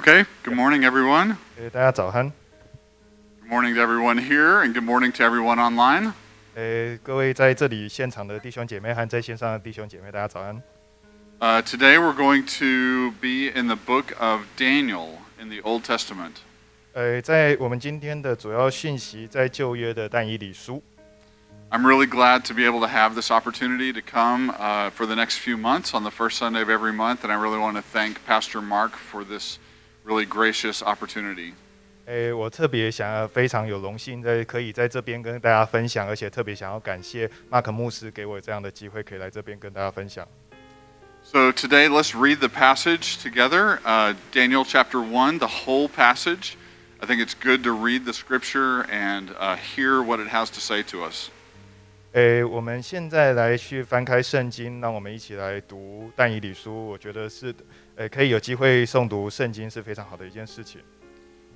Okay, good morning, everyone. 诶，大家早安。 Good morning to everyone here, and good morning to everyone online. 诶，各位在这里现场的弟兄姐妹和在线上的弟兄姐妹，大家早安。 Uh, today we're going to be in the book of Daniel in the Old Testament. 呃，在我们今天的主要讯息在旧约的但以理书。 I'm really glad to be able to have this opportunity to come uh, for the next few months on the first Sunday of every month, and I really want to thank Pastor Mark for this really gracious opportunity. 诶，我特别想要非常有荣幸在可以在这边跟大家分享，而且特别想要感谢马可牧师给我这样的机会，可以来这边跟大家分享。 So today, let's read the passage together uh, Daniel chapter 1, the whole passage. I think it's good to read the scripture and uh, hear what it has to say to us. 诶，我们现在来去翻开圣经，让我们一起来读但以理书。我觉得是， 诶，可以有机会诵读圣经是非常好的一件事情。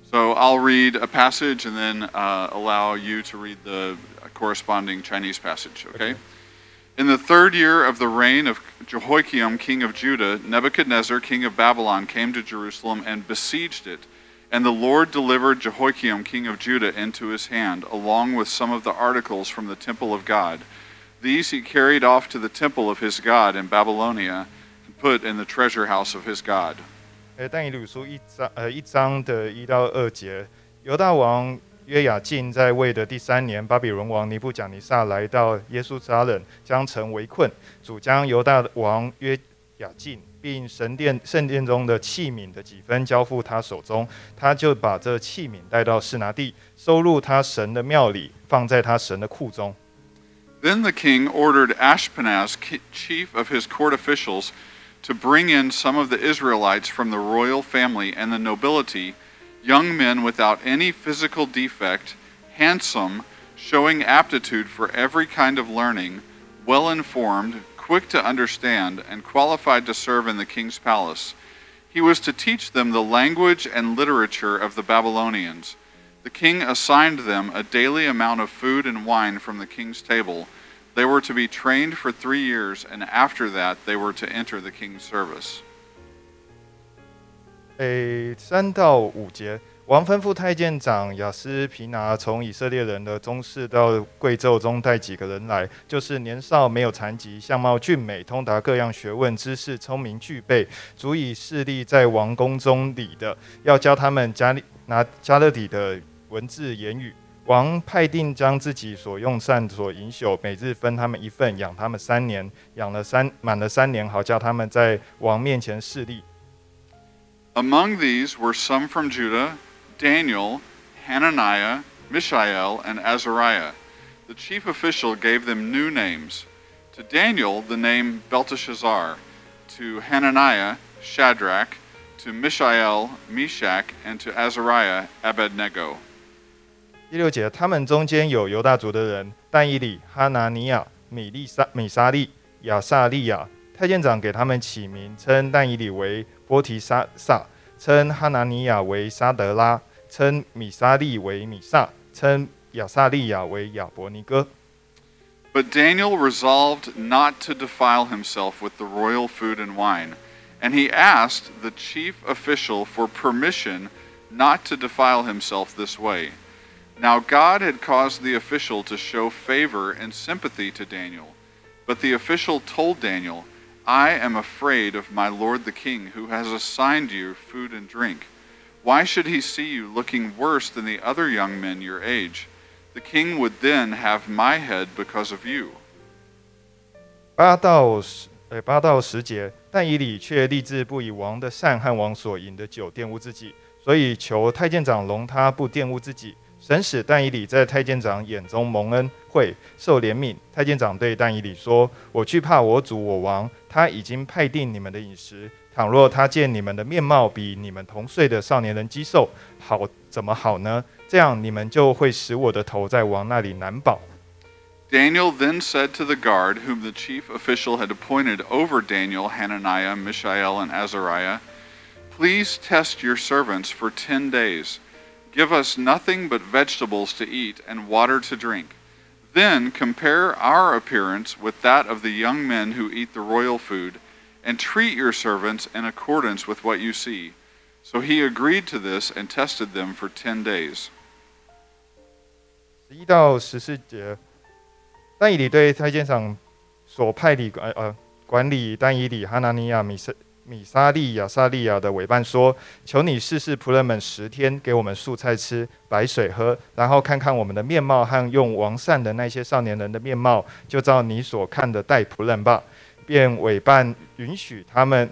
So I'll read a passage and then uh, allow you to read the corresponding Chinese passage, okay? In the third year of the reign of Jehoiakim, king of Judah, Nebuchadnezzar, king of Babylon, came to Jerusalem and besieged it. And the Lord delivered Jehoiakim, king of Judah, into his hand, along with some of the articles from the temple of God. These he carried off to the temple of his God in Babylonia and put in the treasure house of his God. 呃，但以理书一章呃一章的一到二节，犹大王约雅敬在位的第三年，巴比伦王尼布甲尼撒来到耶路撒冷，将城围困，主将犹大王约雅敬并神殿圣殿中的器皿的几分交付他手中，他就把这器皿带到示拿地，收入他神的庙里，放在他神的库中。Then the king ordered Ashpenaz, chief of his court officials to bring in some of the Israelites from the royal family and the nobility, young men without any physical defect, handsome, showing aptitude for every kind of learning, well informed, quick to understand, and qualified to serve in the king's palace. He was to teach them the language and literature of the Babylonians. The king assigned them a daily amount of food and wine from the king's table. They were to be trained for three years, and after that, they were to enter the king's service. 诶，三到五节，王吩咐太监长雅斯皮拿从以色列人的宗室到贵胄中带几个人来，就是年少没有残疾，相貌俊美，通达各样学问，知识聪明具备，足以势力在王宫中里的，要教他们加利拿加勒底的文字言语。王派定将自己所用膳所饮酒，每日分他们一份，养他们三年，养了三满了三年，好叫他们在王面前势力。 Among these were some from Judah Daniel, Hananiah, Mishael, and Azariah. The chief official gave them new names. To Daniel, the name Belteshazzar. To Hananiah, Shadrach. To Mishael, Meshach. And to Azariah, Abednego. 第六节，他们中间有犹大族的人，但以理、哈拿尼亚、米利沙、米沙利、亚撒利亚。太监长给他们起名，称但以理为波提沙撒，称哈拿尼亚为沙德拉，称米沙利为米萨，称亚撒利亚为亚伯尼哥。But Daniel resolved not to defile himself with the royal food and wine, and he asked the chief official for permission not to defile himself this way. Now God had caused the official to show favor and sympathy to Daniel. But the official told Daniel, I am afraid of my lord the king, who has assigned you food and drink. Why should he see you looking worse than the other young men your age? The king would then have my head because of you. 八到十，呃，八到十节，但以理却立志不以王的膳和王所饮的酒玷污自己，所以求太监长容他不玷污自己。神使但以理在太监长眼中蒙恩惠，受怜悯。太监长对但以理说：“我惧怕我主我王，他已经派定你们的饮食。倘若他见你们的面貌比你们同岁的少年人肌瘦，好怎么好呢？这样你们就会使我的头在王那里难保。” Daniel then said to the guard, whom the chief official had appointed over Daniel, Hananiah, Mishael, and Azariah, Please test your servants for ten days. Give us nothing but vegetables to eat and water to drink. Then compare our appearance with that of the young men who eat the royal food, and treat your servants in accordance with what you see. So he agreed to this and tested them for 10 days. 十一到十四节，但以理对太监长所派理呃呃管理但以理哈拿尼亚米撒 米沙利亚沙利亚的委办说：“求你试试仆人们十天，给我们素菜吃，白水喝，然后看看我们的面貌和用王善的那些少年人的面貌，就照你所看的待仆人吧。”便委办允许他们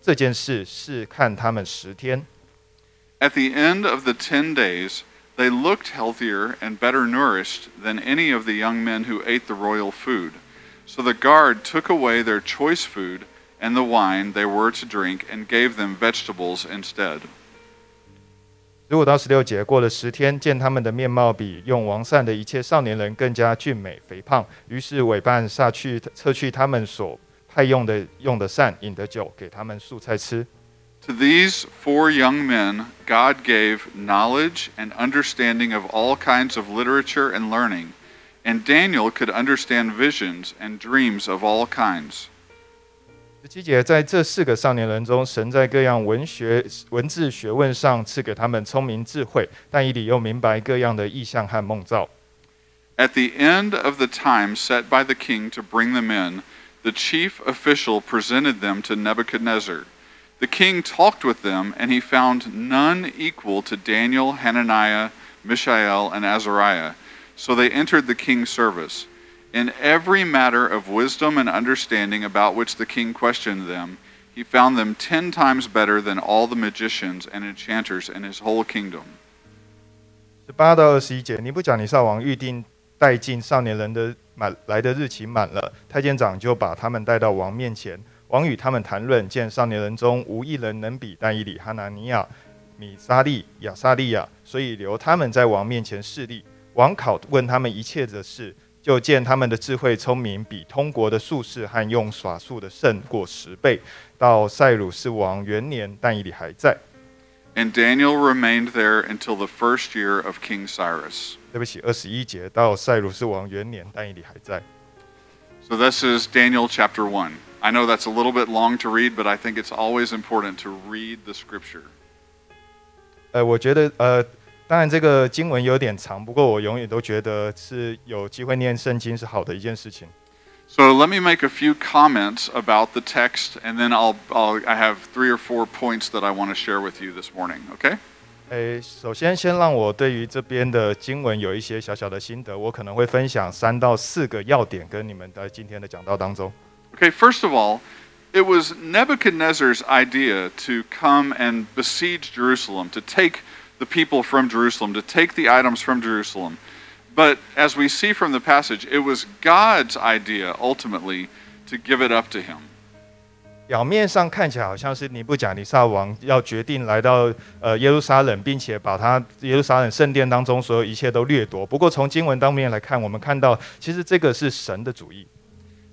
这件事，试看他们十天。At the end of the ten days, they looked healthier and better nourished than any of the young men who ate the royal food. So the guard took away their choice food and the wine they were to drink and gave them vegetables instead. 十五到十六节，过了十天，见他们的面貌比用王善的一切少年人更加俊美肥胖，于是委办下去撤去他们所派用的用的膳、饮的酒，给他们素菜吃。 To these four young men, God gave knowledge and understanding of all kinds of literature and learning, and Daniel could understand visions and dreams of all kinds. 十七节，在这四个少年人中，神在各样文学、文字学问上赐给他们聪明智慧，但以理又明白各样的意象和梦兆。 At the end of the time set by the king to bring them in, the chief official presented them to Nebuchadnezzar. The king talked with them, and he found none equal to Daniel, Hananiah, Mishael, and Azariah. So they entered the king's service. In every matter of wisdom and understanding about which the king questioned them, he found them ten times better than all the magicians and enchanters in his whole kingdom. 十八到二十一节，尼布甲尼撒王预定带进少年人的满来的日期满了，太监长就把他们带到王面前。王与他们谈论，见少年人中无一人能比但以理、哈拿尼亚、米沙利、亚撒利亚，所以留他们在王面前侍立。王考问他们一切的事，就见他们的智慧聪明比通国的术士和用法术的胜过十倍。到塞鲁士王元年，但以理还在。 And Daniel remained there until the first year of King Cyrus. 对不起，二十一节到塞鲁士王元年，但以理还在。 So this is Daniel chapter 1. I know that's a little bit long to read, but I think it's always important to read the scripture. 呃，我觉得呃， 当然这个经文有点长，不过我永远都觉得是有机会念圣经是好的一件事情。So let me make a few comments about the text, and then I'll, I'll I have three or four points that I want to share with you this morning. Okay? 诶，首先先让我对于这边的经文有一些小小的心得，我可能会分享三到四个要点跟你们在今天的讲道当中。Okay, first of all, it was Nebuchadnezzar's idea to come and besiege Jerusalem, to take the people from Jerusalem, to take the items from Jerusalem. But as we see from the passage, it was God's idea ultimately to give it up to him. 表面上看起来好像是尼布甲尼撒王要决定来到呃耶路撒冷，并且把他耶路撒冷圣殿当中所有一切都掠夺。不过从经文当面来看，我们看到其实这个是神的主意。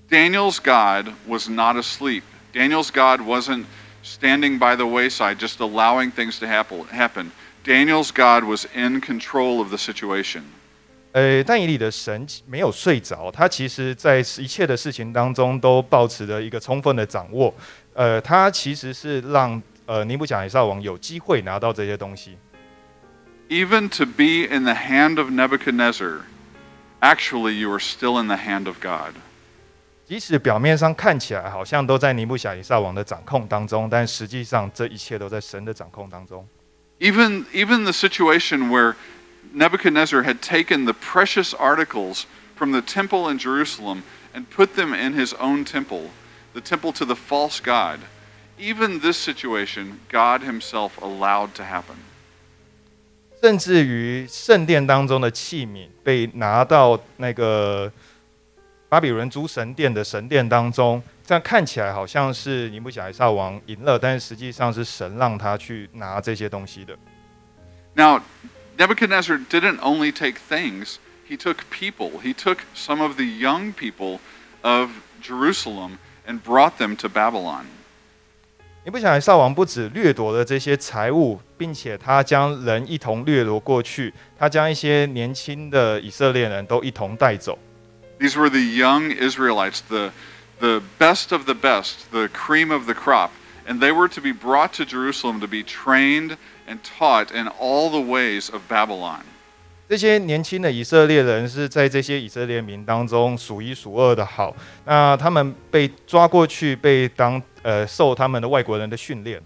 Daniel's God was not asleep. Daniel's God wasn't standing by the wayside just allowing things to happen. Daniel's God was in control of the situation. 呃，但以理的神没有睡着，他其实在一切的事情当中都保持着一个充分的掌握。呃，他其实是让呃尼布甲尼撒王有机会拿到这些东西。Even to be in the hand of Nebuchadnezzar, actually you are still in the hand of God. 即使表面上看起来好像都在尼布甲尼撒王的掌控当中，但实际上这一切都在神的掌控当中。Even, even the situation where Nebuchadnezzar had taken the precious articles from the temple in Jerusalem and put them in his own temple, the temple to the false god, even this situation, God himself allowed to happen. 甚至于圣殿当中的器皿被拿到那个 巴比伦诸神殿的神殿当中，这样看起来好像是尼布甲尼撒王赢了，但是实际上是神让他去拿这些东西的。Now, Nebuchadnezzar didn't only take things, he took people. He took some of the young people of Jerusalem and brought them to Babylon. 尼布甲尼撒王不止掠夺了这些财物，并且他将人一同掠夺过去，他将一些年轻的以色列人都一同带走。These were the young Israelites, the, the best of the best, the cream of the crop. and they were to be brought to Jerusalem to be trained and taught in all the ways of Babylon. 这些年轻的以色列人是在这些以色列民当中数一数二的好。那他们被抓过去，被当呃受他们的外国人的训练。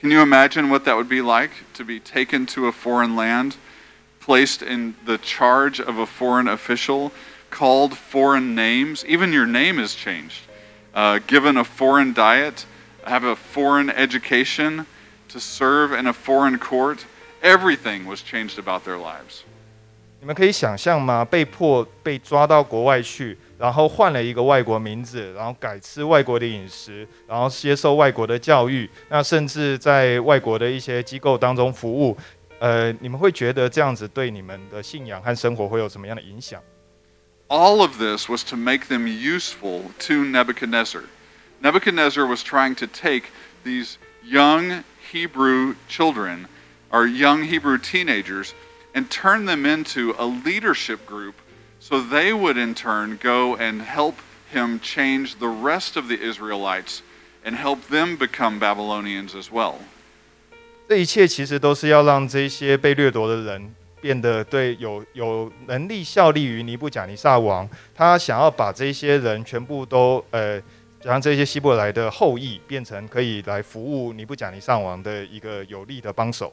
Can you imagine what that would be like to be taken to a foreign land, placed in the charge of a foreign official, called foreign names? Even your name is changed. Uh, given a foreign diet, have a foreign education, to serve in a foreign court. Everything was changed about their lives. 你们可以想象吗？被迫被抓到国外去，然后换了一个外国名字，然后改吃外国的饮食，然后接受外国的教育，那甚至在外国的一些机构当中服务。呃，你们会觉得这样子对你们的信仰和生活会有什么样的影响？ All of this was to make them useful to Nebuchadnezzar. Nebuchadnezzar was trying to take these young Hebrew children, or young Hebrew teenagers, and turn them into a leadership group so they would in turn go and help him change the rest of the Israelites and help them become Babylonians as well. 这一切其实都是要让这些被掠夺的人 变得对有有能力效力于尼布甲尼撒王。他想要把这些人全部都呃，让这些希伯来的后裔变成可以来服务尼布甲尼撒王的一个有力的帮手。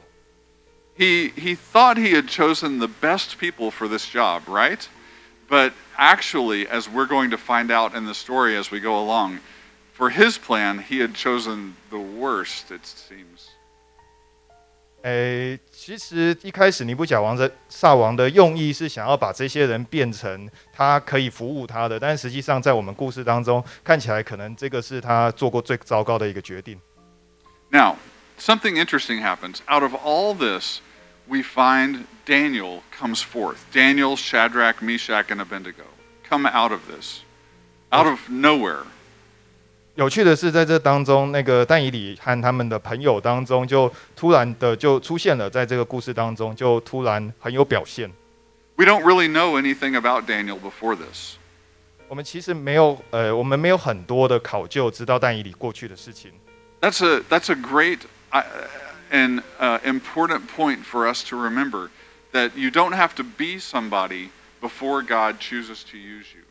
he he thought he had chosen the best people for this job, right? But actually, as we're going to find out in the story as we go along, for his plan, he had chosen the worst, it seems. 诶，其实一开始尼布甲王的萨王的用意是想要把这些人变成他可以服务他的，但实际上在我们故事当中看起来，可能这个是他做过最糟糕的一个决定。 Now, something interesting happens. Out of all this, we find Daniel comes forth. Daniel, Shadrach, Meshach, and Abednego come out of this, out of nowhere. 有趣的是，在这当中，那个但以理和他们的朋友当中，就突然的就出现了，在这个故事当中，就突然很有表现。We don't really know anything about Daniel before this. 我们其实没有，呃，我们没有很多的考究，知道但以理过去的事情。That's a that's a great uh, and uh, important point for us to remember that you don't have to be somebody before God chooses to use you.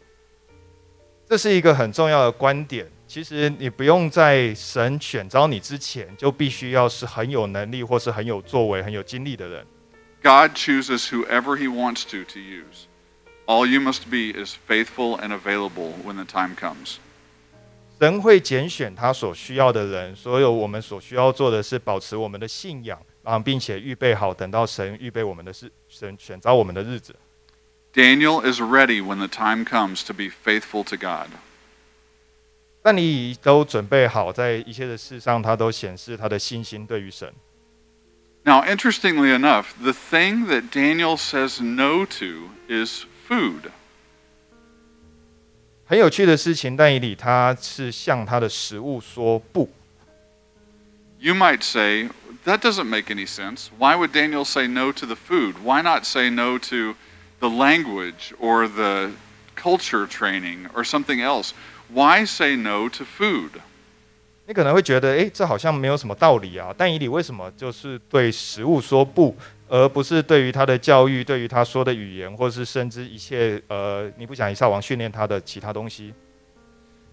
这是一个很重要的观点。其实你不用在神选召你之前，就必须要是很有能力或是很有作为、很有经历的人。 God chooses whoever He wants to to use. All you must be is faithful and available when the time comes. 神会拣选他所需要的人，所有我们所需要做的是保持我们的信仰，啊，并且预备好，等到神预备我们的事，神选召我们的日子。 Daniel is ready when the time comes to be faithful to God. 但你都准备好，在一切的事上，他都显示他的信心对于神。 Now, interestingly enough, the thing that Daniel says no to is food. 很有趣的事情，但以理他是向他的食物说不。 You might say, that doesn't make any sense. Why would Daniel say no to the food? Why not say no to the language or the culture training or something else? Why say no to food? 你可能会觉得，诶，这好像没有什么道理啊。但以理为什么就是对食物说不，而不是对于他的教育、对于他说的语言，或是甚至一切呃，你不想以撒王训练他的其他东西？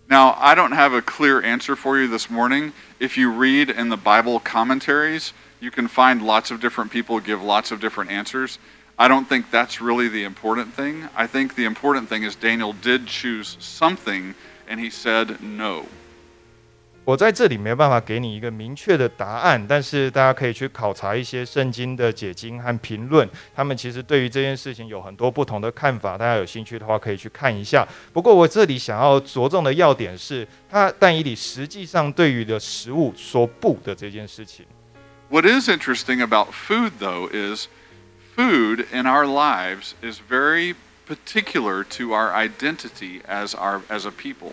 Now, I don't have a clear answer for you this morning. If you read in the Bible commentaries, you can find lots of different people give lots of different answers. I don't think that's really the important thing. I think the important thing is Daniel did choose something and he said no. 我在这里没办法给你一个明确的答案，但是大家可以去考察一些圣经的解经和评论，他们其实对于这件事情有很多不同的看法。大家有兴趣的话可以去看一下。不过我这里想要着重的要点是，他但以理实际上对于的食物说不的这件事情。What is interesting about food, though, is food in our lives is very particular to our identity as, our, as a people.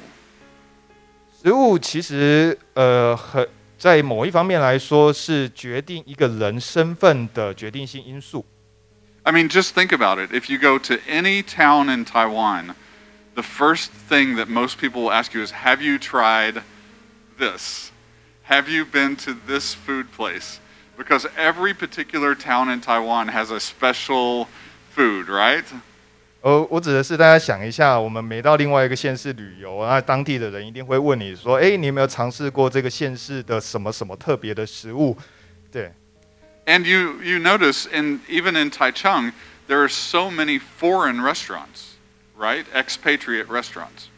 食物其实呃很在某一方面来说是决定一个人身份的决定性因素。 I mean, just think about it. If you go to any town in Taiwan, the first thing that most people will ask you is, Have you tried this? have you been to this food place? Because every particular town in Taiwan has a special food, right? 呃，我指的是大家想一下，我们每到另外一个县市旅游，那当地的人一定会问你说：“哎，你有没有尝试过这个县市的什么什么特别的食物？”对，And you, you notice, in, even in Taichung, there are so many foreign restaurants, right? Expatriate restaurants.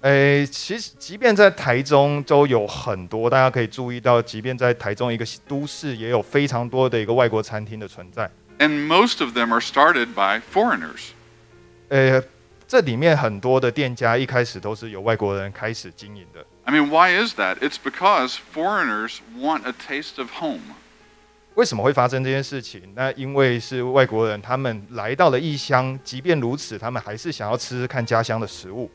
诶，其实即便在台中都有很多，大家可以注意到，即便在台中一个都市，也有非常多的一个外国餐厅的存在。And most of them are started by foreigners. 呃，这里面很多的店家一开始都是由外国人开始经营的。 I mean, why is that? It's because foreigners want a taste of home. 为什么会发生这件事情？那因为是外国人，他们来到了异乡，即便如此，他们还是想要吃吃看家乡的食物。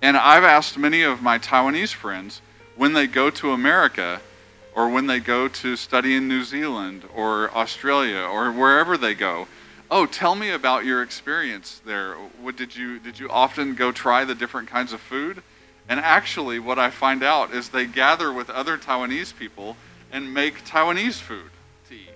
And I've asked many of my Taiwanese friends when they go to America or when they go to study in New Zealand or Australia or wherever they go, oh, tell me about your experience there. What did you did you often go try the different kinds of food? And actually what I find out is they gather with other Taiwanese people and make Taiwanese food to eat.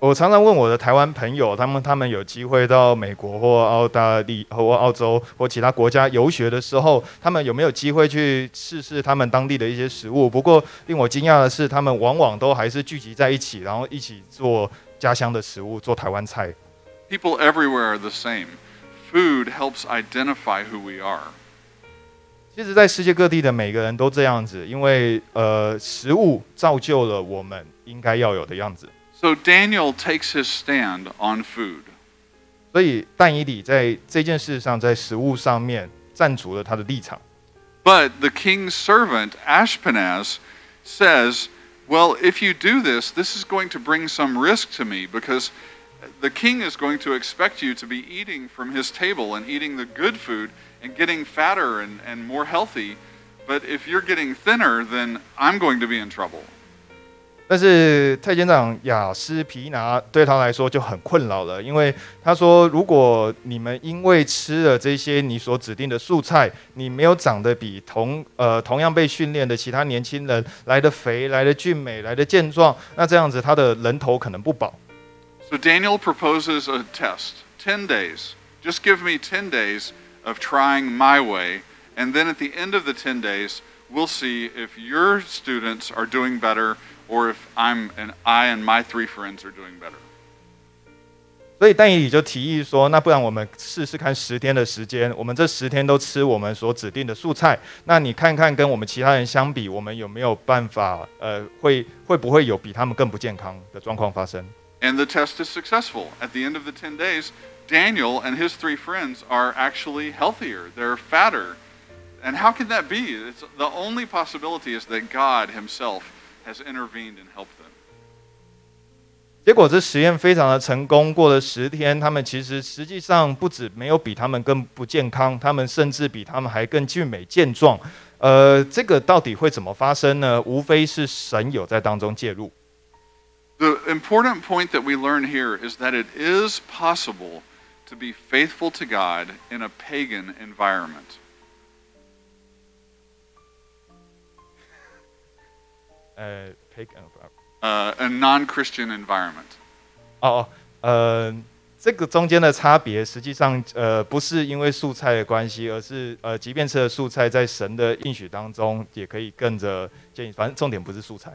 我常常问我的台湾朋友，他们他们有机会到美国或澳大利或澳洲或其他国家游学的时候，他们有没有机会去试试他们当地的一些食物？不过令我惊讶的是，他们往往都还是聚集在一起，然后一起做 家乡的食物，做台湾菜。People everywhere are the same. Food helps identify who we are. 其实，在世界各地的每个人都这样子，因为呃，食物造就了我们应该要有的样子。So Daniel takes his stand on food. 所以但以理在这件事上，在食物上面站足了他的立场。But the king's servant, Ashpenaz, says, Well, if you do this, this is going to bring some risk to me because the king is going to expect you to be eating from his table and eating the good food and getting fatter and, and more healthy. But if you're getting thinner, then I'm going to be in trouble. 但是太监长雅斯皮拿对他来说就很困扰了，因为他说，如果你们因为吃了这些你所指定的素菜，你没有长得比同呃同样被训练的其他年轻人来的肥、来的俊美、来的健壮，那这样子他的人头可能不保。 So Daniel proposes a test 10 days. Just give me 10 days of trying my way, and then at the end of the 10 days, we'll see if your students are doing better or if I'm and I and my three friends are doing better. 所以但以理就提议说，那不然我们试试看十天的时间，我们这十天都吃我们所指定的素菜，那你看看跟我们其他人相比，我们有没有办法，呃，会会不会有比他们更不健康的状况发生？ And the test is successful. At the end of the 10 days, Daniel and his three friends are actually healthier. They're fatter. And how can that be? It's, the only possibility is that God himself has intervened and helped them. 结果这实验非常的成功，过了十天，他们其实实际上不止没有比他们更不健康，他们甚至比他们还更俊美健壮。呃，这个到底会怎么发生呢？无非是神有在当中介入。 The important point that we learn here is that it is possible to be faithful to God in a pagan environment. 呃，pagan Uh, a non Christian environment. 哦，呃，这个中间的差别，实际上呃不是因为素菜的关系，而是呃，即便吃了素菜，在神的应许当中，也可以跟着建议。反正重点不是素菜。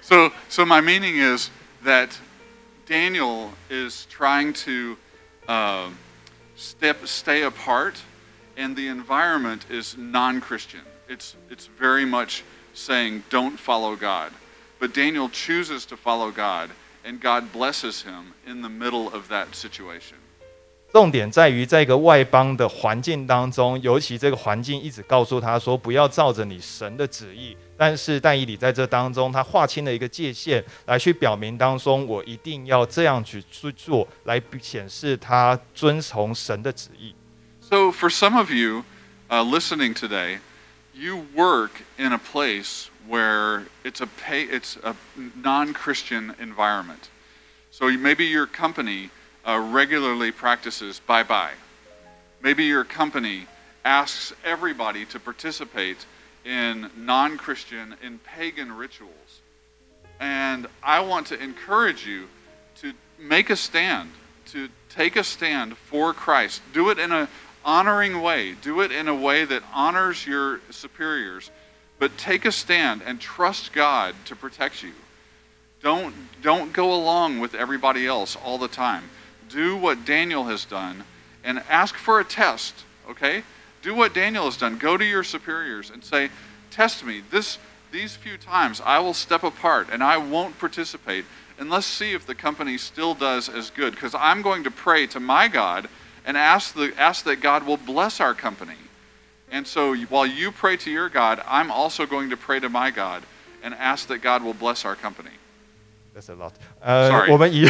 So, so my meaning is that Daniel is trying to uh, step, stay apart, and the environment is non-Christian. It's it's very much saying don't follow God, but Daniel chooses to follow God, and God blesses him in the middle of that situation. 重点在于在一个外邦的环境当中，尤其这个环境一直告诉他说不要照着你神的旨意。但是但以理在这当中，他划清了一个界限，来去表明当中我一定要这样去去做，来显示他遵从神的旨意。 So, for some of you uh, listening today, you work in a place where it's a pay, it's a non-Christian environment. So maybe your company uh, regularly practices bye-bye. Maybe your company asks everybody to participate in non Christian, in pagan rituals. And I want to encourage you to make a stand, to take a stand for Christ. Do it in an honoring way, do it in a way that honors your superiors, but take a stand and trust God to protect you. Don't, don't go along with everybody else all the time. Do what Daniel has done and ask for a test, okay? Do what Daniel has done. Go to your superiors and say, Test me. This, these few times I will step apart and I won't participate. And let's see if the company still does as good. Because I'm going to pray to my God and ask, the, ask that God will bless our company. And so while you pray to your God, I'm also going to pray to my God and ask that God will bless our company. That's a lot。呃 Sorry，我们以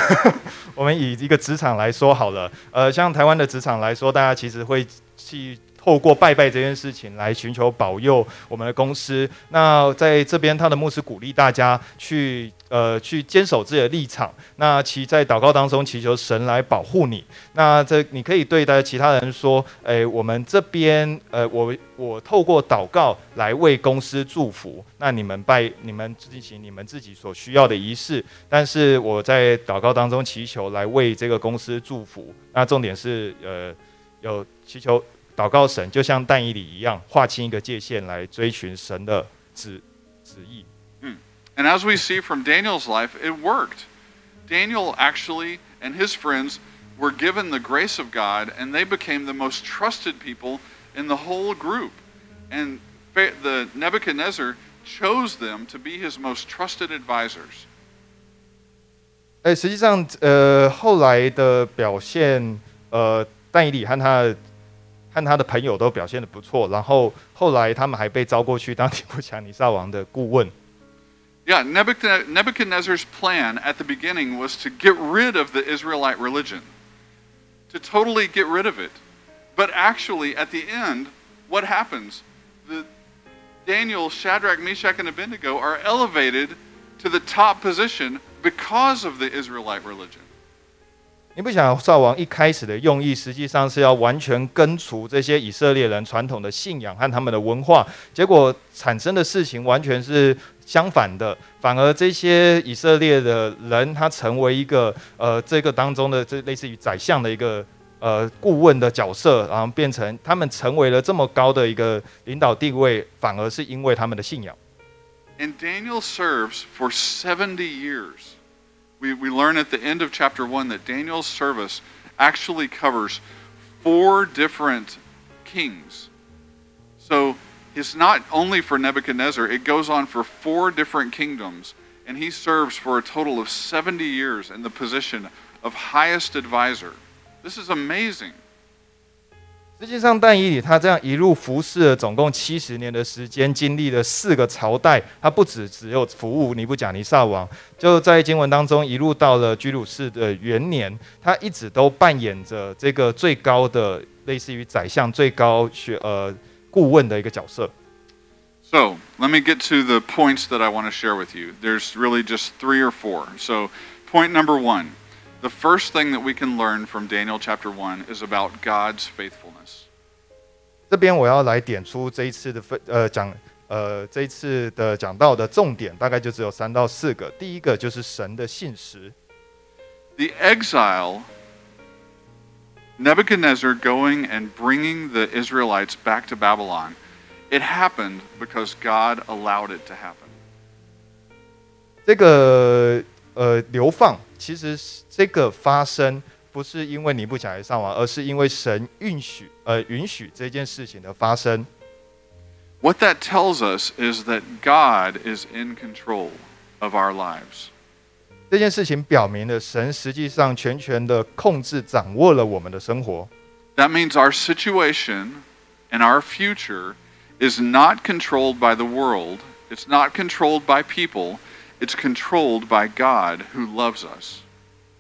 我们以一个职场来说好了，呃，像台湾的职场来说，大家其实会去 透过拜拜这件事情来寻求保佑我们的公司。那在这边，他的牧师鼓励大家去呃去坚守自己的立场，那其在祷告当中祈求神来保护你。那这你可以对待其他人说，诶，我们这边呃，我我透过祷告来为公司祝福。那你们拜你们进行你们自己所需要的仪式，但是我在祷告当中祈求来为这个公司祝福。那重点是呃有祈求 祷告神，就像但以理一样，划清一个界限来追寻神的旨旨意。 And as we see from Daniel's life, it worked. Daniel actually and his friends were given the grace of God, and they became the most trusted people in the whole group. And Fa- the Nebuchadnezzar chose them to be his most trusted advisors. 哎，实际上，呃，后来的表现，呃，但以理和他的 和他的朋友都表现的不错，然后后来他们还被招过去当尼布甲尼撒王的顾问。 Yeah, Nebuchad- Nebuchadnezzar's plan at the beginning was to get rid of the Israelite religion, to totally get rid of it. But actually, at the end, what happens? The Daniel, Shadrach, Meshach, and Abednego are elevated to the top position because of the Israelite religion. 尼布甲尼撒王一开始的用意，实际上是要完全根除这些以色列人传统的信仰和他们的文化，结果产生的事情完全是相反的，反而这些以色列的人，他成为一个呃这个当中的这类似于宰相的一个呃顾问的角色，然后变成他们成为了这么高的一个领导地位，反而是因为他们的信仰。And Daniel serves for seventy years. We, we learn at the end of chapter 1 that Daniel's service actually covers four different kings. So it's not only for Nebuchadnezzar, it goes on for four different kingdoms. And he serves for a total of 70 years in the position of highest advisor. This is amazing. 实际上，但以理他这样一路服侍了总共七十年的时间，经历了四个朝代。他不止只有服务尼布甲尼撒王，就在经文当中一路到了居鲁士的元年，他一直都扮演着这个最高的类似于宰相、最高学呃顾问的一个角色。So let me get to the points that I want to share with you. There's really just three or four. So, point number one the first thing that we can learn from Daniel chapter 1 is about God's faithfulness. 这边我要来点出这一次的分呃讲呃这一次的讲到的重点，大概就只有三到四个。第一个就是神的信实。 The exile, Nebuchadnezzar going and bringing the Israelites back to Babylon, it happened because God allowed it to happen. 这个呃流放， 其实是这个发生不是因为尼布甲尼撒王，而是因为神允许呃允许这件事情的发生。 What that tells us is that God is in control of our lives. 这件事情表明了神实际上全权的控制、掌握了我们的生活。 That means our situation and our future is not controlled by the world, it's not controlled by people, it's controlled by God who loves us.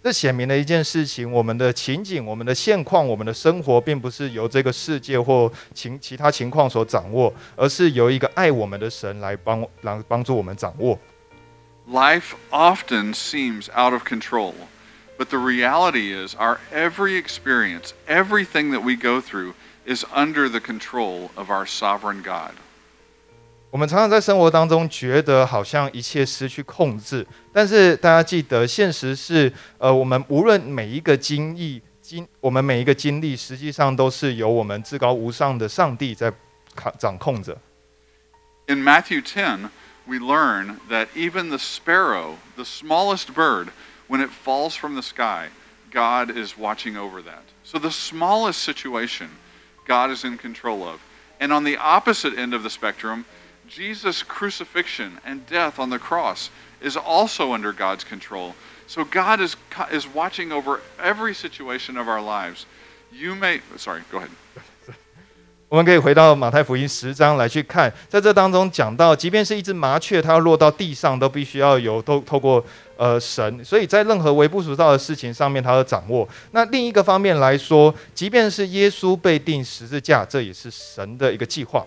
这显明了一件事情：我们的情景、我们的现况、我们的生活，并不是由这个世界或情其他情况所掌握，而是由一个爱我们的神来帮来帮助我们掌握。 Life often seems out of control, but the reality is our every experience, everything that we go through, is under the control of our sovereign God. 我们常常在生活当中觉得好像一切失去控制，但是大家记得，现实是，呃，我们无论每一个经历经，我们每一个经历，实际上都是由我们至高无上的上帝在掌掌控着。 In Matthew 10, we learn that even the sparrow, the smallest bird, when it falls from the sky, God is watching over that. So the smallest situation, God is in control of. And on the opposite end of the spectrum, Jesus' crucifixion and death on the cross is also under God's control. So God is, is watching over every situation of our lives. You may, sorry, go ahead. 我们可以回到马太福音十章来去看，在这当中讲到，即便是一只麻雀，它要落到地上，都必须要有都透过呃神，所以在任何微不足道的事情上面，他要掌握。那另一个方面来说，即便是耶稣被钉十字架，这也是神的一个计划。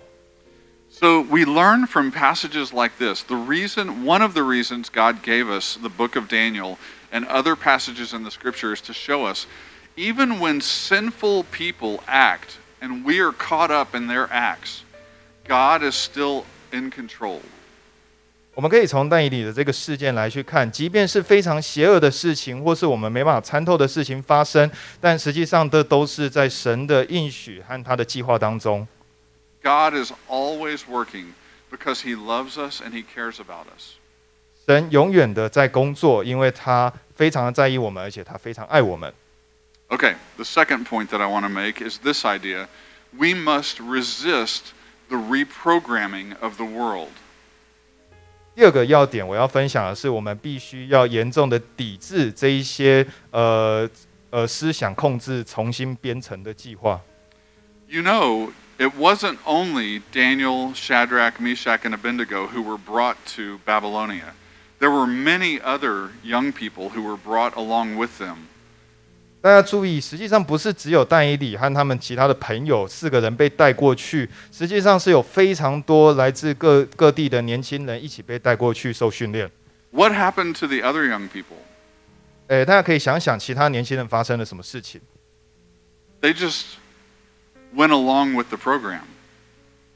So we learn from passages like this. The reason, one of the reasons God gave us the book of Daniel and other passages in the scriptures to show us, even when sinful people act and we are caught up in their acts, God is still in control. 我们可以从但以理的这个事件来去看，即便是非常邪恶的事情，或是我们没办法参透的事情发生，但实际上这都是在神的应许和他的计划当中。 God is always working because he loves us and he cares about us. 神永远的在工作，因为他非常的在意我们，而且他非常爱我们。 Okay, the second point that I want to make is this idea we must resist the reprogramming of the world. 第二个要点，我要分享的是，我们必须要严重的抵制这一些呃呃思想控制、重新编程的计划。 You know, it wasn't only Daniel, Shadrach, Meshach, and Abednego who were brought to Babylonia. There were many other young people who were brought along with them. 大家注意，实际上不是只有但以理和他们其他的朋友四个人被带过去，实际上是有非常多来自各各地的年轻人一起被带过去受训练。 What happened to the other young people? 诶，大家可以想想其他年轻人发生了什么事情。 They just went along with the program.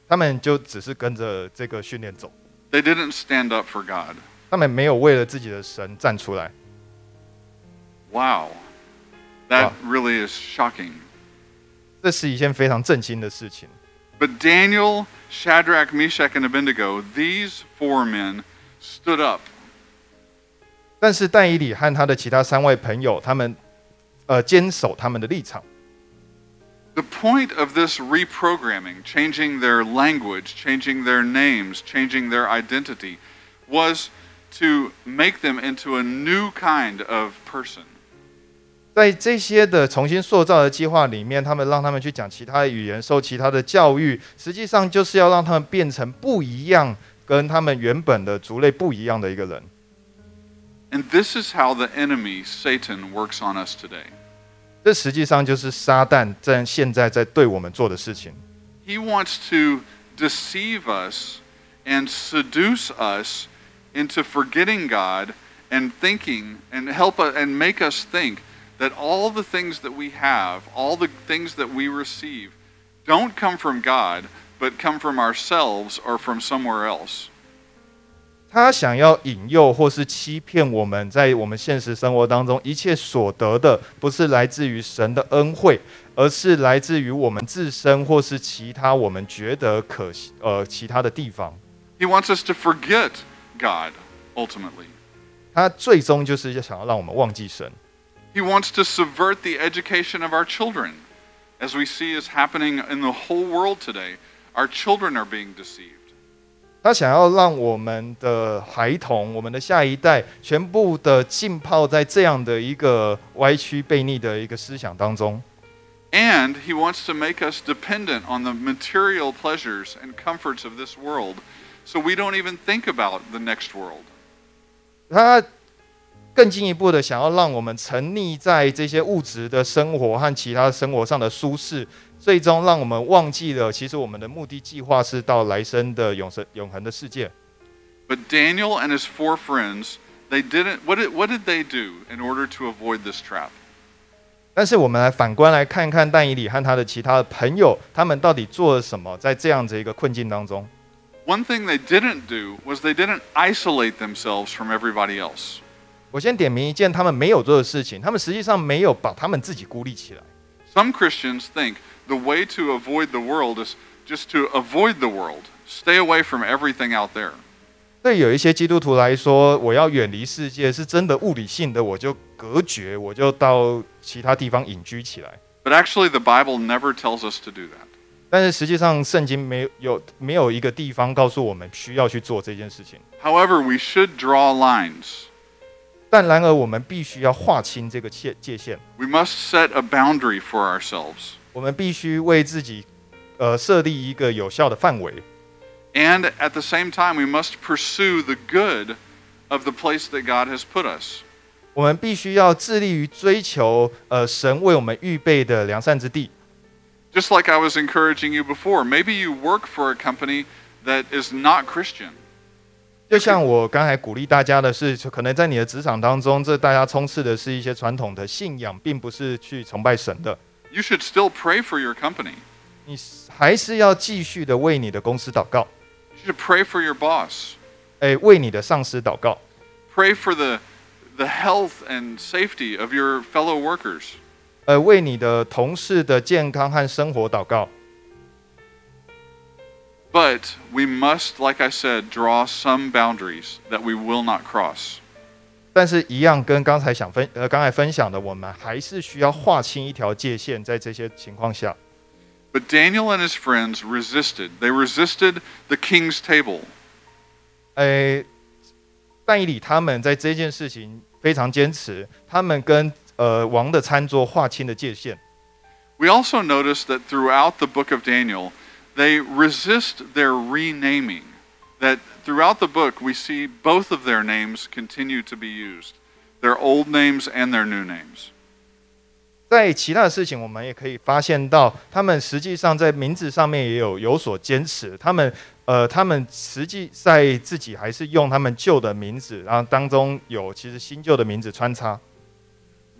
他们就只是跟着这个训练走， They didn't stand up for God. 他们没有为了自己的神站出来。 Wow. That Wow. really is shocking. 这是一件非常震惊的事情。 But Daniel, Shadrach, Meshach, and Abednego, these four men stood up 但是但以理和他的其他三位朋友，他们呃坚守他们的立场。 The point of this reprogramming, changing their language, changing their names, changing their identity, was to make them into a new kind of person. 在这些的重新塑造的计划里面，他们让他们去讲其他的语言，受其他的教育，实际上就是要让他们变成不一样，跟他们原本的族类不一样的一个人。 And this is how the enemy, Satan, works on us today. 这实际上就是撒旦在现在在对我们做的事情。 He wants to deceive us and seduce us into forgetting God and thinking and help us and make us think that all the things that we have, all the things that we receive, don't come from God, but come from ourselves or from somewhere else. 他想要引诱或是欺骗我们，在我们现实生活当中一切所得的，不是来自于神的恩惠，而是来自于我们自身或是其他我们觉得可惜呃其他的地方。 He wants us to forget God, ultimately. 他最终就是想要让我们忘记神。 He wants to subvert the education of our children. As we see is happening in the whole world today, our children are being deceived. 他想要让我们的孩童、我们的下一代，全部的浸泡在这样的一个歪曲悖逆的一个思想当中。And he wants to make us dependent on the material pleasures and comforts of this world so we don't even think about the next world. 他更进一步的想要让我们沉溺在这些物质的生活和其他生活上的舒适，最终让我们忘记了，其实我们的目的计划是到来生的永生永恒的世界。But Daniel and his four friends, they didn't what did, what did they do in order to avoid this trap? 但是我们来反观来看看但以理和他的其他的朋友，他们到底做了什么，在这样子一个困境当中。one thing they didn't do was they didn't isolate themselves from everybody else. 我先点名一件他们没有做的事情，他们实际上没有把他们自己孤立起来。Some Christians think the way to avoid the world is just to avoid the world, stay away from everything out there. 对有一些基督徒来说，我要远离世界，是真的物理性的，我就隔绝，我就到其他地方隐居起来。 But actually, the Bible never tells us to do that. 但是实际上，圣经没有有没有一个地方告诉我们需要去做这件事情。 However, we should draw lines. 但然而，我们必须要划清这个界界限， We must set a boundary for ourselves. 我们必须为自己，呃，设立一个有效的范围。 And at the same time, we must pursue the good of the place that God has put us. 我们必须要致力于追求，呃，神为我们预备的良善之地。 Just like I was encouraging you before, maybe you work for a company that is not Christian. 就像我刚才鼓励大家的是，可能在你的职场当中，这大家充斥的是一些传统的信仰，并不是去崇拜神的。You should still pray for your company. 你还是要继续的为你的公司祷告，You should pray for your boss. 诶，为你的上司祷告，Pray for the, the health and safety of your fellow workers. 呃，为你的同事的健康和生活祷告。But we must, like I said, draw some boundaries that we will not cross. 但是，一样跟刚才想分呃刚才分享的，我们还是需要划清一条界限，在这些情况下。 But Daniel and his friends resisted. They resisted the king's table. 诶，但以理他们在这件事情非常坚持，他们跟呃王的餐桌划清了界限。 We also notice that throughout the book of Daniel, they resist their renaming. That throughout the book, we see both of their names continue to be used their old names and their new names. 在其他的事情，我们也可以发现到，他们实际上在名字上面也有有所坚持。他们呃，他们实际在自己还是用他们旧的名字，然后当中有其实新旧的名字穿插。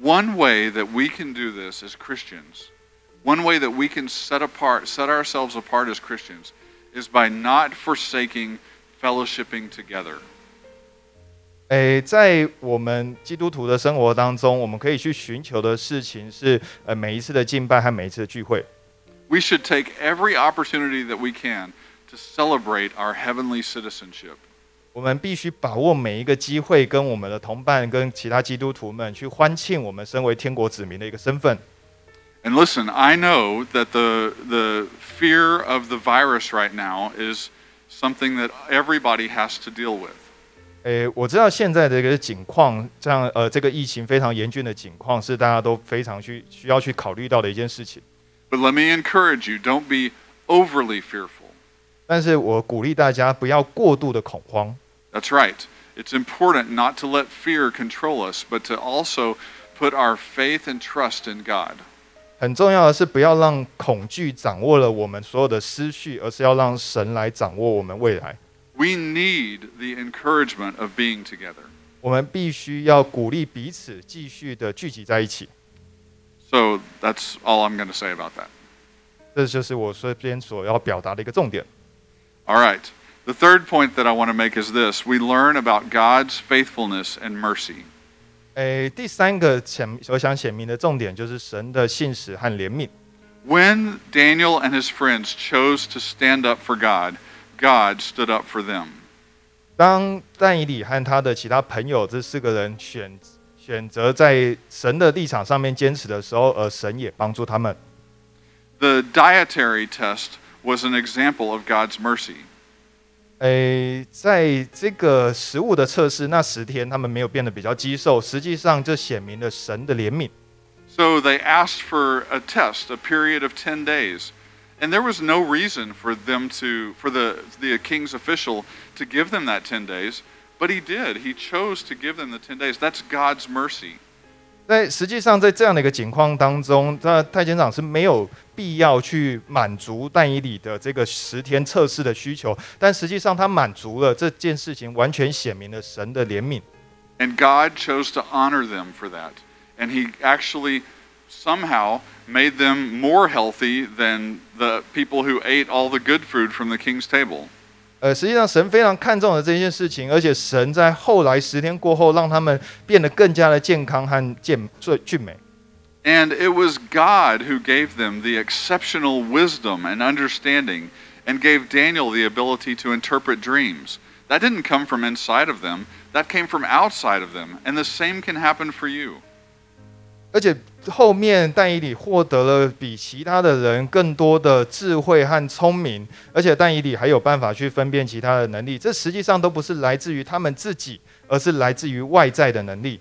One way that we can do this as Christians, one way that we can set apart, set ourselves apart as Christians, is by not forsaking fellowshipping together. 诶，在我们基督徒的生活当中，我们可以去寻求的事情是，呃，每一次的敬拜和每一次的聚会， We should take every opportunity that we can to celebrate our heavenly citizenship. 我们必须把握每一个机会，跟我们的同伴、跟其他基督徒们去欢庆我们身为天国子民的一个身份。 And listen, I know that the the fear of the virus right now is something that everybody has to deal with. 诶，我知道现在的一个景况，这样呃，这个疫情非常严峻的景况，是大家都非常去需要去考虑到的一件事情。 But let me encourage you, don't be overly fearful. 但是我鼓励大家不要过度的恐慌。 That's right. It's important not to let fear control us, but to also put our faith and trust in God. 很重要的是，不要让恐惧掌握了我们所有的思绪，而是要让神来掌握我们未来。 We need the encouragement of being together. 我们必须要鼓励彼此继续的聚集在一起。 So that's all I'm going to say about that. 这就是我这边所要表达的一个重点。 All right. The third point that I want to make is this we learn about God's faithfulness and mercy. 诶，第三个显我想显明的重点就是神的信实和怜悯。 When Daniel and his friends chose to stand up for God, God stood up for them. 当但以理和他的其他朋友这四个人选选择在神的立场上面坚持的时候，而神也帮助他们。 The dietary test was an example of God's mercy. 诶，在这个食物的测试那十天，他们没有变得比较肌瘦，实际上这显明了神的怜悯。 So they asked for a test, a period of 10 days. And there was no reason for them to, for the, the king's official to give them that 10 days, but he did. He chose to give them the 10 days. That's God's mercy. 在实际上，在这样的一个情况当中，那太监长是没有必要去满足但以理的这个十天测试的需求，但实际上他满足了这件事情，完全显明了神的怜悯。And God chose to honor them for that. And he actually somehow made them more healthy than the people who ate all the good food from the king's table. 呃，实际上神非常看重了这件事情，而且神在后来十天过后，让他们变得更加的健康和健最俊美。 And it was God who gave them the exceptional wisdom and understanding and gave Daniel the ability to interpret dreams. That didn't come from inside of them, that came from outside of them. And the same can happen for you. 而且后面但以理获得了比其他的人更多的智慧和聪明，而且但以理还有办法去分辨其他的能力。这实际上都不是来自于他们自己，而是来自于外在的能力。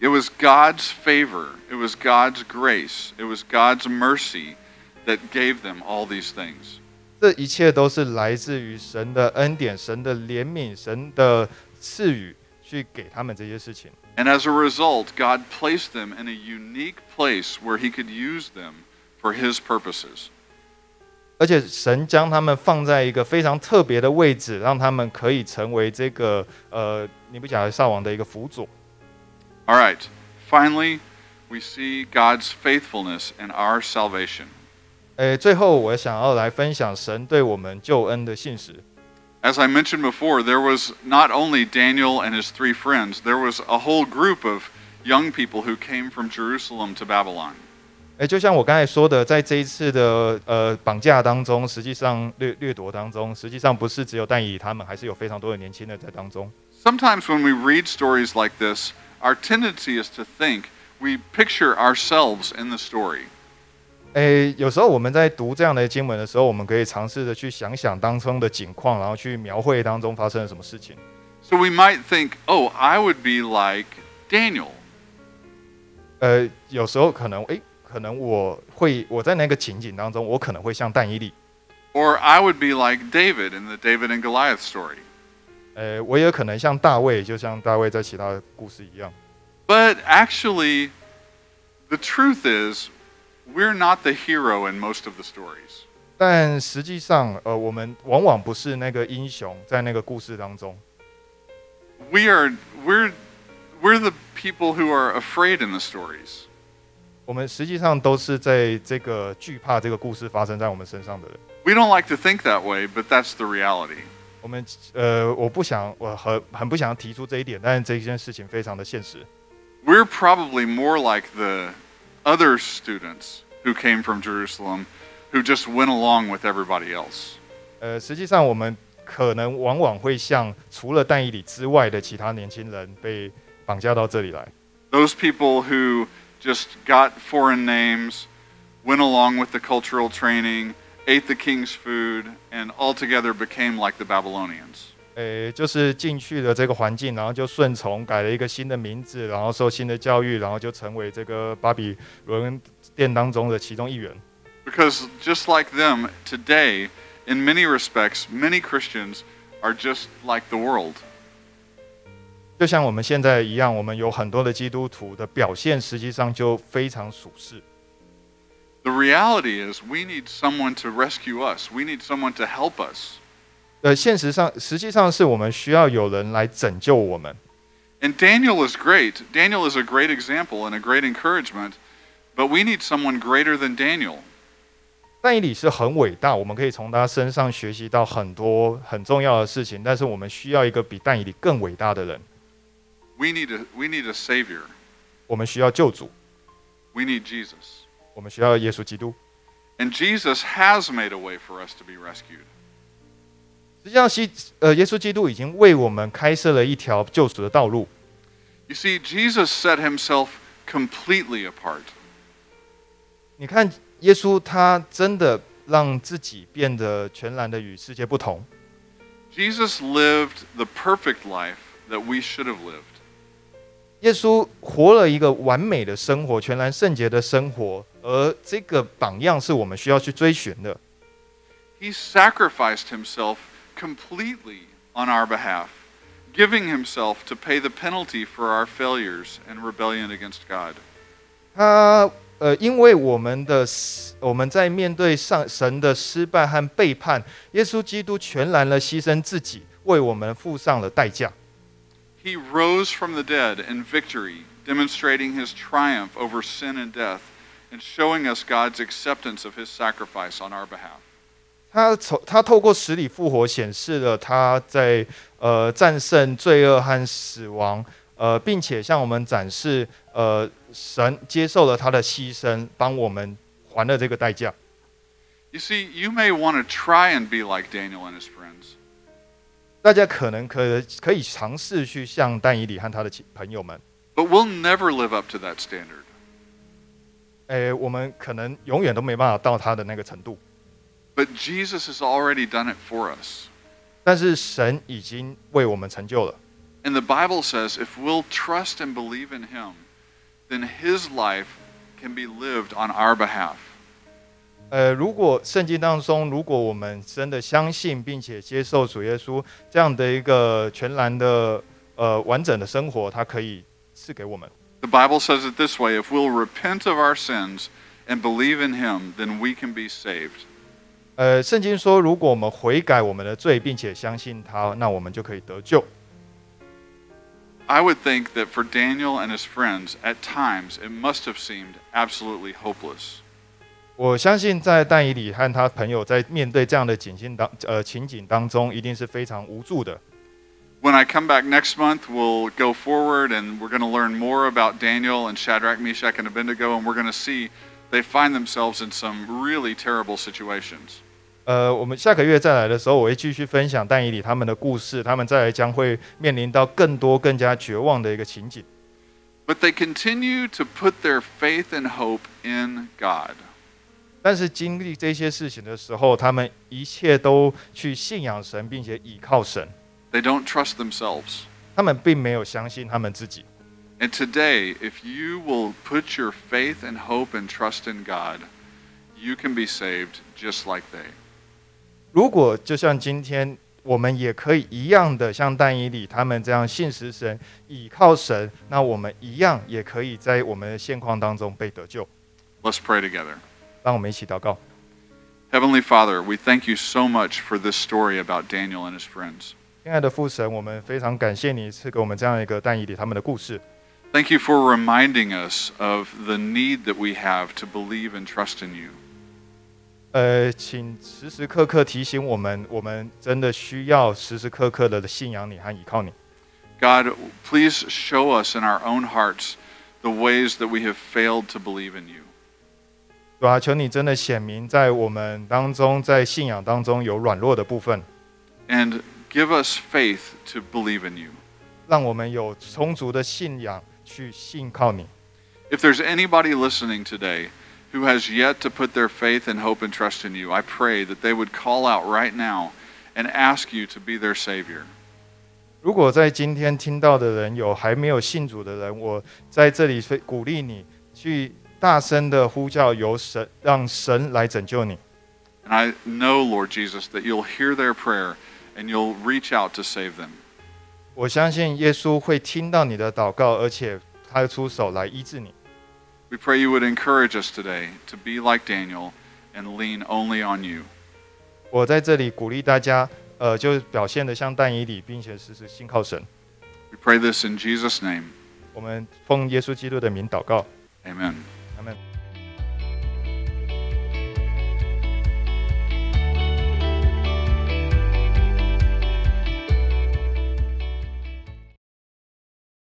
It was God's favor, it was God's grace, it was God's mercy that gave them all these things. 这一切都是来自于神的恩典、神的怜悯、神的赐予，去给他们这些事情。And as a result, God placed them in a unique place where He could use them for His purposes. 而且神将他们放在一个非常特别的位置，让他们可以成为这个呃尼布甲尼撒王的一个辅佐。 All right, finally, we see God's faithfulness in our salvation. 诶，最后我想要来分享神对我们救恩的信实。 As I mentioned before, there was not only Daniel and his three friends, there was a whole group of young people who came from Jerusalem to Babylon. 诶，就像我刚才说的，在这一次的呃绑架当中，实际上掠掠夺当中，实际上不是只有但以理他们，还是有非常多的年轻人在当中。 Sometimes when we read stories like this, our tendency is to think we picture ourselves in the story. 诶，有时候我们在读这样的经文的时候，我们可以尝试着去想想当中的景况，然后去描绘当中发生了什么事情。So we might think, oh, I would be like Daniel. 呃，有时候可能诶，可能我会我在那个情景当中，我可能会像但以理，Or I would be like David in the David and Goliath story. 呃，我也可能像大卫，就像大卫在其他的故事一样。But actually, the truth is, we're not the hero in most of the stories. 但实际上，呃，我们往往不是那个英雄，在那个故事当中， We are we're we're the people who are afraid in the stories. 我们实际上都是在这个惧怕这个故事发生在我们身上的人。 We don't like to think that way, but that's the reality. 我们呃，我不想，我很很不想要提出这一点，但是这件事情非常的现实。 We're probably more like the other students who came from Jerusalem who just went along with everybody else. 呃，实际上我们可能往往会像除了但以理之外的其他年轻人被绑架到这里来。 Those people who just got foreign names, went along with the cultural training, ate the king's food, and altogether became like the Babylonians. 呃，就是进去了这个环境，然后就顺从改了一个新的名字，然后受新的教育，然后就成为这个巴比伦殿当中的其中一员。Because just like them, today, in many respects, many Christians are just like the world. 就像我们现在一样，我们有很多的基督徒的表现，实际上就非常属实。The reality is, we need someone to rescue us. We need someone to help us. 呃，现实上，实际上是我们需要有人来拯救我们。 And Daniel is great. Daniel is a great example and a great encouragement, but we need someone greater than Daniel. 但以理是很伟大，我们可以从他身上学习到很多很重要的事情，但是我们需要一个比但以理更伟大的人， We need a, we need a Savior. 我们需要救主， We need Jesus. 我们需要耶稣基督。 And Jesus has made a way for us to be rescued. 实际上，西呃，耶稣基督已经为我们开设了一条救赎的道路。You see, Jesus set himself completely apart. 你看，耶稣他真的让自己变得全然的与世界不同。Jesus lived the perfect life that we should have lived. 耶稣活了一个完美的生活，全然圣洁的生活，而这个榜样是我们需要去追寻的。He sacrificed himself completely on our behalf, giving himself to pay the penalty for our failures and rebellion against God. 他呃，因为我们的失我们在面对上神的失败和背叛，耶稣基督全然的牺牲自己，为我们付上了代价。 He rose from the dead in victory, demonstrating his triumph over sin and death, and showing us God's acceptance of his sacrifice on our behalf. 他从他透过死里复活，显示了他在呃战胜罪恶和死亡，呃，并且向我们展示，呃，神接受了他的牺牲，帮我们还了这个代价。You see, you may want to try and be like Daniel and his friends, 大家可能可可以尝试去像但以理和他的亲朋友们，but we'll never live up to that standard. 哎，我们可能永远都没办法到他的那个程度，But Jesus has already done it for us. 但是神已经为我们成就了。 And the Bible says if we'll trust and believe in him, then his life can be lived on our behalf. 呃，如果圣经当中，如果我们真的相信并且接受主耶稣这样的一个全然的呃完整的生活，他可以赐给我们。 The Bible says it this way if we'll repent of our sins and believe in him, then we can be saved. 呃，圣经说，如果我们悔改我们的罪，并且相信他，那我们就可以得救。I would think that for Daniel and his friends, at times it must have seemed absolutely hopeless. 我相信在但以理和他朋友在面对这样的景境当呃情景当中，一定是非常无助的。When I come back next month, we'll go forward and we're going to learn more about Daniel and Shadrach, Meshach, and Abednego, and we're going to see they find themselves in some really terrible situations. 呃，我们下个月再来的时候，我会继续分享但以理他们的故事，他们再来将会面临到更多更加绝望的一个情景。But they continue to put their faith and hope in God. 但是经历这些事情的时候，他们一切都去信仰神，并且倚靠神，They don't trust themselves. 他们并没有相信他们自己。And today, if you will put your faith and hope and trust in God, you can be saved just like they. 如果就像今天，我们也可以一样的像但以理他们这样信实神、倚靠神，那我们一样也可以在我们的现况当中被得救。 Let's pray together. 让我们一起祷告。 Heavenly Father, we thank you so much for this story about Daniel and his friends. 亲爱的父神，我们非常感谢你赐给我们这样一个但以理他们的故事。 Thank you for reminding us of the need that we have to believe and trust in you. 呃，请时时刻刻提醒我们，我们真的需要时时刻刻的信仰你和依靠你。 God, please show us in our own hearts the ways that we have failed to believe in you. 对啊，求你真的显明在我们当中，在信仰当中有软弱的部分， And give us faith to believe in you. 让我们有充足的信仰去信靠你。 If there's anybody listening today who has yet to put their faith and hope and trust in you, I pray that they would call out right now and ask you to be their Savior. 如果在今天听到的人有还没有信主的人，我在这里非鼓励你去大声的呼叫，由神让神来拯救你。 And I know, Lord Jesus, that you'll hear their prayer and you'll reach out to save them. 我相信耶稣会听到你的祷告，而且他会出手来医治你。 We pray you would encourage us today to be like Daniel and lean only on you. 我在这里鼓励大家，呃，就表现的像但以理，并且时时信靠神。 We pray this in Jesus' name. 我们奉耶稣基督的名祷告， Amen. 阿门。